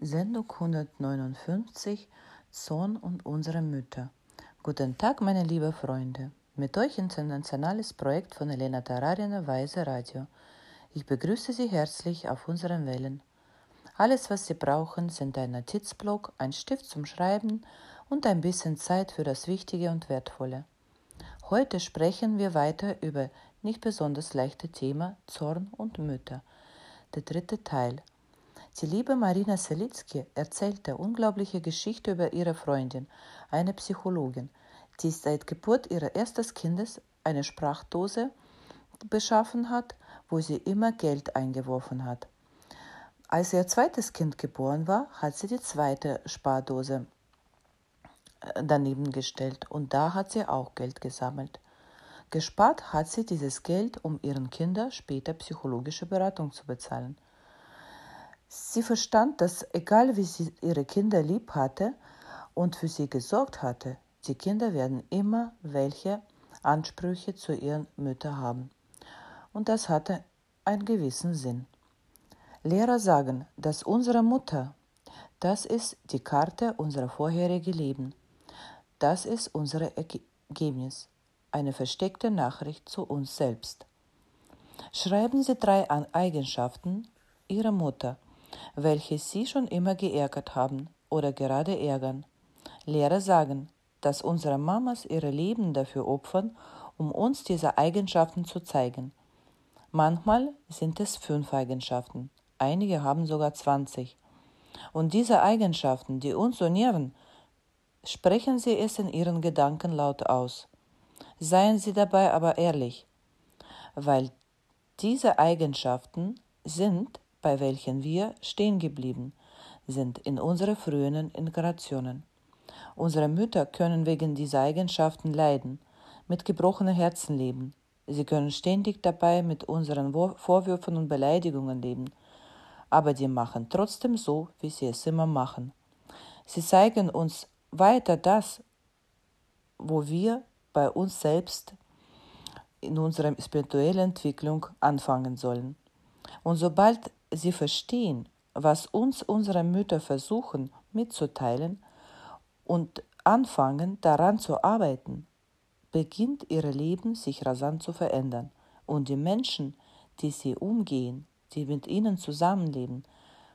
Sendung 159 Zorn und unsere Mütter. Guten Tag, meine lieben Freunde. Mit euch internationales Projekt von Elena Tararina Weise Radio. Ich begrüße Sie herzlich auf unseren Wellen. Alles, was Sie brauchen, sind ein Notizblock, ein Stift zum Schreiben und ein bisschen Zeit für das Wichtige und Wertvolle. Heute sprechen wir weiter über nicht besonders leichte Thema Zorn und Mütter. Der dritte Teil – die liebe Marina Selitzky erzählte unglaubliche Geschichte über ihre Freundin, eine Psychologin, die seit Geburt ihres ersten Kindes eine Sprachdose beschaffen hat, wo sie immer Geld eingeworfen hat. Als ihr zweites Kind geboren war, hat sie die zweite Spardose äh, daneben gestellt und da hat sie auch Geld gesammelt. Gespart hat sie dieses Geld, um ihren Kindern später psychologische Beratung zu bezahlen. Sie verstand, dass egal wie sie ihre Kinder lieb hatte und für sie gesorgt hatte, die Kinder werden immer welche Ansprüche zu ihren Müttern haben. Und das hatte einen gewissen Sinn. Lehrer sagen, dass unsere Mutter, das ist die Karte unserer vorherigen Leben. Das ist unser Ergebnis, eine versteckte Nachricht zu uns selbst. Schreiben Sie drei Eigenschaften Ihrer Mutter, welche sie schon immer geärgert haben oder gerade ärgern. Lehrer sagen, dass unsere Mamas ihre Leben dafür opfern, um uns diese Eigenschaften zu zeigen. Manchmal sind es fünf Eigenschaften, einige haben sogar zwanzig. Und diese Eigenschaften, die uns so nerven, sprechen Sie es in Ihren Gedanken laut aus. Seien Sie dabei aber ehrlich, weil diese Eigenschaften sind bei welchen wir stehen geblieben sind in unseren frühen Inkarnationen. Unsere Mütter können wegen dieser Eigenschaften leiden, mit gebrochenen Herzen leben. Sie können ständig dabei mit unseren Vorwürfen und Beleidigungen leben, aber die machen trotzdem so, wie sie es immer machen. Sie zeigen uns weiter das, wo wir bei uns selbst in unserer spirituellen Entwicklung anfangen sollen. Und sobald sie verstehen, was uns unsere Mütter versuchen mitzuteilen und anfangen daran zu arbeiten, beginnt ihr Leben sich rasant zu verändern und die Menschen, die sie umgehen, die mit ihnen zusammenleben,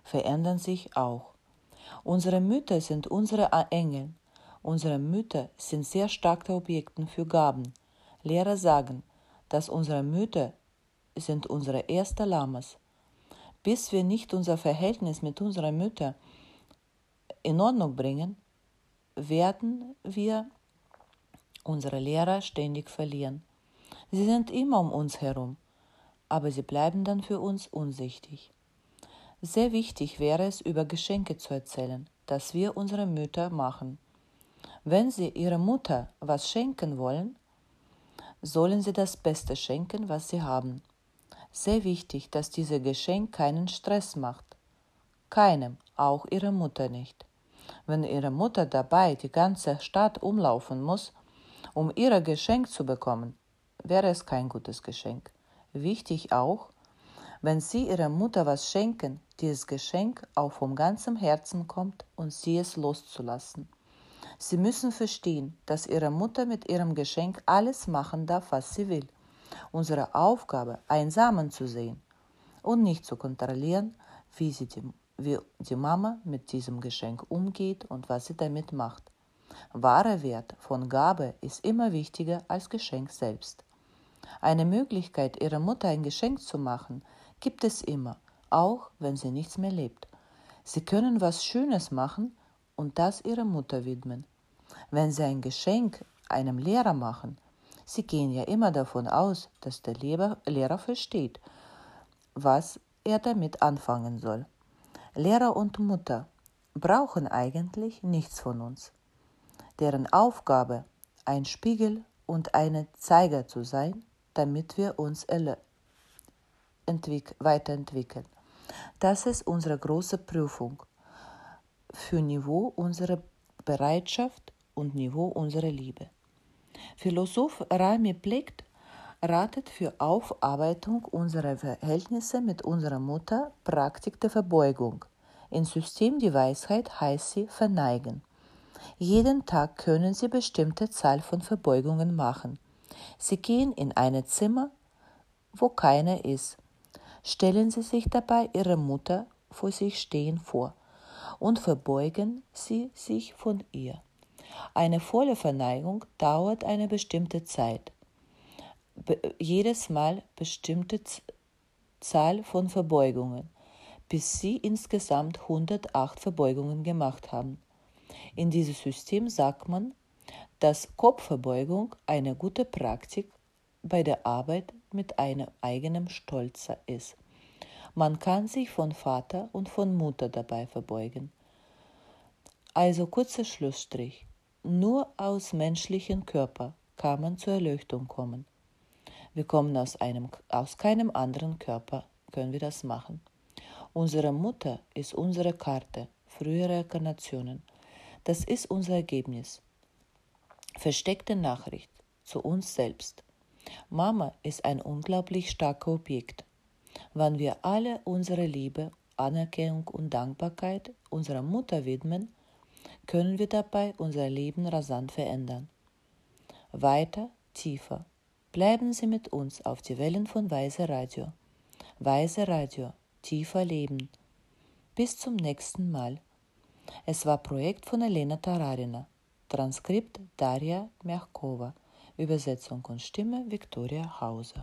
verändern sich auch. Unsere Mütter sind unsere Engel. Unsere Mütter sind sehr starke Objekte für Gaben. Lehrer sagen, dass unsere Mütter sind unsere erste Lamas bis wir nicht unser Verhältnis mit unserer Mutter in Ordnung bringen, werden wir unsere Lehrer ständig verlieren. Sie sind immer um uns herum, aber sie bleiben dann für uns unsichtig. Sehr wichtig wäre es, über Geschenke zu erzählen, das wir unsere Mütter machen. Wenn sie ihrer Mutter was schenken wollen, sollen sie das Beste schenken, was sie haben. Sehr wichtig, dass dieses Geschenk keinen Stress macht. Keinem, auch ihrer Mutter nicht. Wenn ihre Mutter dabei die ganze Stadt umlaufen muss, um ihr Geschenk zu bekommen, wäre es kein gutes Geschenk. Wichtig auch, wenn Sie Ihrer Mutter was schenken, dieses Geschenk auch vom ganzen Herzen kommt und sie es loszulassen. Sie müssen verstehen, dass Ihre Mutter mit ihrem Geschenk alles machen darf, was sie will unsere Aufgabe, einen Samen zu sehen und nicht zu kontrollieren, wie, sie die, wie die Mama mit diesem Geschenk umgeht und was sie damit macht. Wahrer Wert von Gabe ist immer wichtiger als Geschenk selbst. Eine Möglichkeit, ihrer Mutter ein Geschenk zu machen, gibt es immer, auch wenn sie nichts mehr lebt. Sie können was Schönes machen und das ihrer Mutter widmen. Wenn sie ein Geschenk einem Lehrer machen, Sie gehen ja immer davon aus, dass der Lehrer versteht, was er damit anfangen soll. Lehrer und Mutter brauchen eigentlich nichts von uns. Deren Aufgabe, ein Spiegel und ein Zeiger zu sein, damit wir uns weiterentwickeln. Das ist unsere große Prüfung für Niveau unserer Bereitschaft und Niveau unserer Liebe. Philosoph Rami Plicht ratet für Aufarbeitung unserer Verhältnisse mit unserer Mutter Praktik der Verbeugung. Im System die Weisheit heißt sie verneigen. Jeden Tag können Sie bestimmte Zahl von Verbeugungen machen. Sie gehen in ein Zimmer, wo keiner ist. Stellen Sie sich dabei Ihre Mutter vor sich stehen vor und verbeugen Sie sich von ihr. Eine volle Verneigung dauert eine bestimmte Zeit. Be jedes Mal bestimmte Z Zahl von Verbeugungen, bis Sie insgesamt 108 Verbeugungen gemacht haben. In diesem System sagt man, dass Kopfverbeugung eine gute Praktik bei der Arbeit mit einem eigenen Stolz ist. Man kann sich von Vater und von Mutter dabei verbeugen. Also kurzer Schlussstrich. Nur aus menschlichem Körper kann man zur Erleuchtung kommen. Wir kommen aus, einem, aus keinem anderen Körper, können wir das machen. Unsere Mutter ist unsere Karte, frühere Inkarnationen. Das ist unser Ergebnis. Versteckte Nachricht zu uns selbst. Mama ist ein unglaublich starker Objekt. Wann wir alle unsere Liebe, Anerkennung und Dankbarkeit unserer Mutter widmen, können wir dabei unser Leben rasant verändern. Weiter, tiefer. Bleiben Sie mit uns auf die Wellen von Weise Radio. Weise Radio, tiefer Leben. Bis zum nächsten Mal. Es war Projekt von Elena Tararina. Transkript Daria Merkova. Übersetzung und Stimme Viktoria Hauser.